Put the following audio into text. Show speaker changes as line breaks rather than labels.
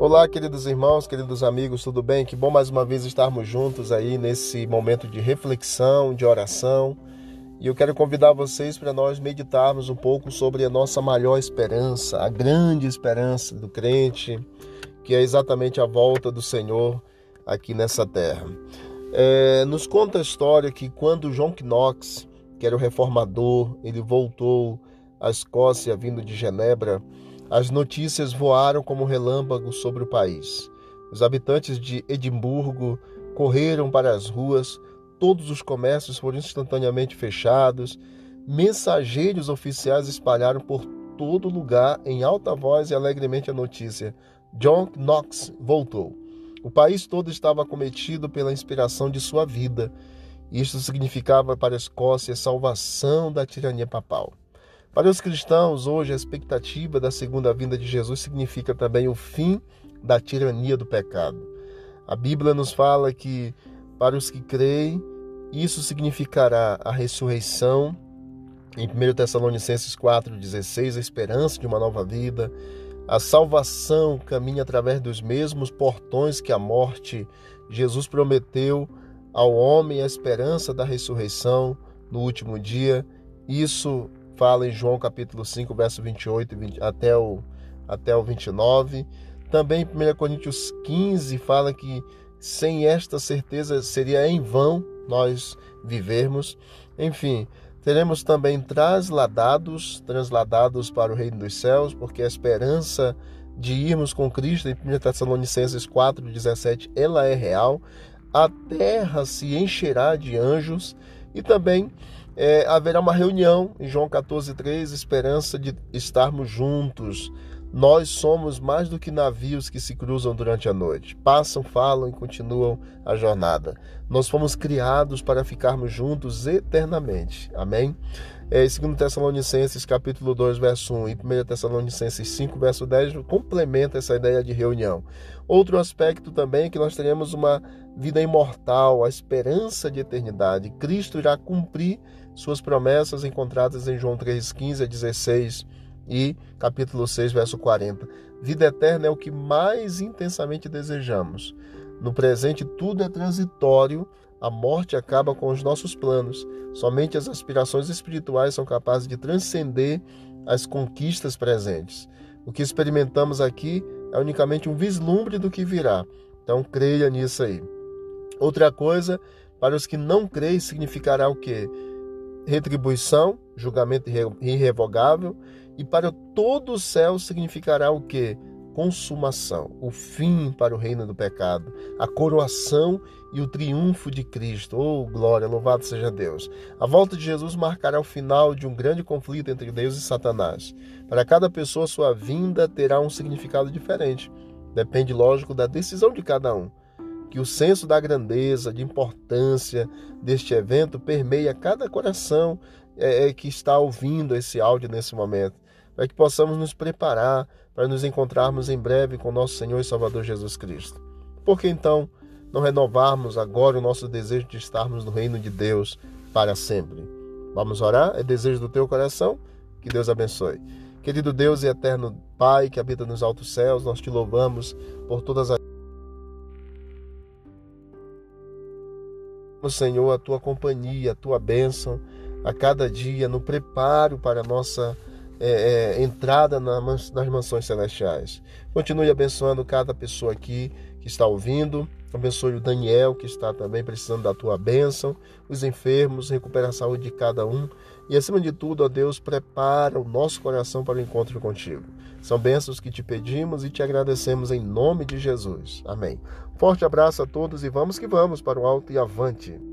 Olá, queridos irmãos, queridos amigos, tudo bem? Que bom mais uma vez estarmos juntos aí nesse momento de reflexão, de oração. E eu quero convidar vocês para nós meditarmos um pouco sobre a nossa maior esperança, a grande esperança do crente, que é exatamente a volta do Senhor aqui nessa terra. É, nos conta a história que quando John Knox, que era o reformador, ele voltou à Escócia vindo de Genebra, as notícias voaram como relâmpagos sobre o país. Os habitantes de Edimburgo correram para as ruas, todos os comércios foram instantaneamente fechados, mensageiros oficiais espalharam por todo lugar em alta voz e alegremente a notícia: John Knox voltou. O país todo estava acometido pela inspiração de sua vida. Isto significava para a Escócia a salvação da tirania papal. Para os cristãos, hoje, a expectativa da segunda vinda de Jesus significa também o fim da tirania do pecado. A Bíblia nos fala que, para os que creem, isso significará a ressurreição. Em 1 Tessalonicenses 4,16, a esperança de uma nova vida. A salvação caminha através dos mesmos portões que a morte. Jesus prometeu ao homem a esperança da ressurreição no último dia. Isso fala em João capítulo 5, verso 28 20, até, o, até o 29. Também em 1 Coríntios 15 fala que sem esta certeza seria em vão nós vivermos. Enfim, teremos também trasladados, transladados para o reino dos céus, porque a esperança de irmos com Cristo, em 1 Tessalonicenses 4,17, ela é real. A terra se encherá de anjos e também é, haverá uma reunião em João 14,3, esperança de estarmos juntos. Nós somos mais do que navios que se cruzam durante a noite. Passam, falam e continuam a jornada. Nós fomos criados para ficarmos juntos eternamente. Amém? É, 2 Tessalonicenses capítulo 2, verso 1 e 1 Tessalonicenses 5, verso 10 complementa essa ideia de reunião. Outro aspecto também é que nós teremos uma vida imortal, a esperança de eternidade. Cristo irá cumprir suas promessas encontradas em João 3,15 a 16 e capítulo 6, verso 40. Vida eterna é o que mais intensamente desejamos. No presente, tudo é transitório, a morte acaba com os nossos planos. Somente as aspirações espirituais são capazes de transcender as conquistas presentes. O que experimentamos aqui é unicamente um vislumbre do que virá. Então, creia nisso aí. Outra coisa, para os que não creem, significará o quê? retribuição, julgamento irrevogável, e para todo o céu significará o que? Consumação, o fim para o reino do pecado, a coroação e o triunfo de Cristo. Oh, glória, louvado seja Deus. A volta de Jesus marcará o final de um grande conflito entre Deus e Satanás. Para cada pessoa, sua vinda terá um significado diferente. Depende, lógico, da decisão de cada um que o senso da grandeza, de importância deste evento permeia cada coração é, é, que está ouvindo esse áudio nesse momento, para que possamos nos preparar para nos encontrarmos em breve com nosso Senhor e Salvador Jesus Cristo. Por que então não renovarmos agora o nosso desejo de estarmos no reino de Deus para sempre? Vamos orar? É desejo do teu coração? Que Deus abençoe. Querido Deus e eterno Pai que habita nos altos céus, nós te louvamos por todas as Senhor, a tua companhia, a tua bênção a cada dia no preparo para a nossa é, é, entrada nas mansões celestiais. Continue abençoando cada pessoa aqui que está ouvindo. Abençoe o Daniel, que está também precisando da tua bênção, os enfermos, recupera a saúde de cada um. E acima de tudo, ó Deus, prepara o nosso coração para o encontro contigo. São bênçãos que te pedimos e te agradecemos em nome de Jesus. Amém. Forte abraço a todos e vamos que vamos para o alto e avante.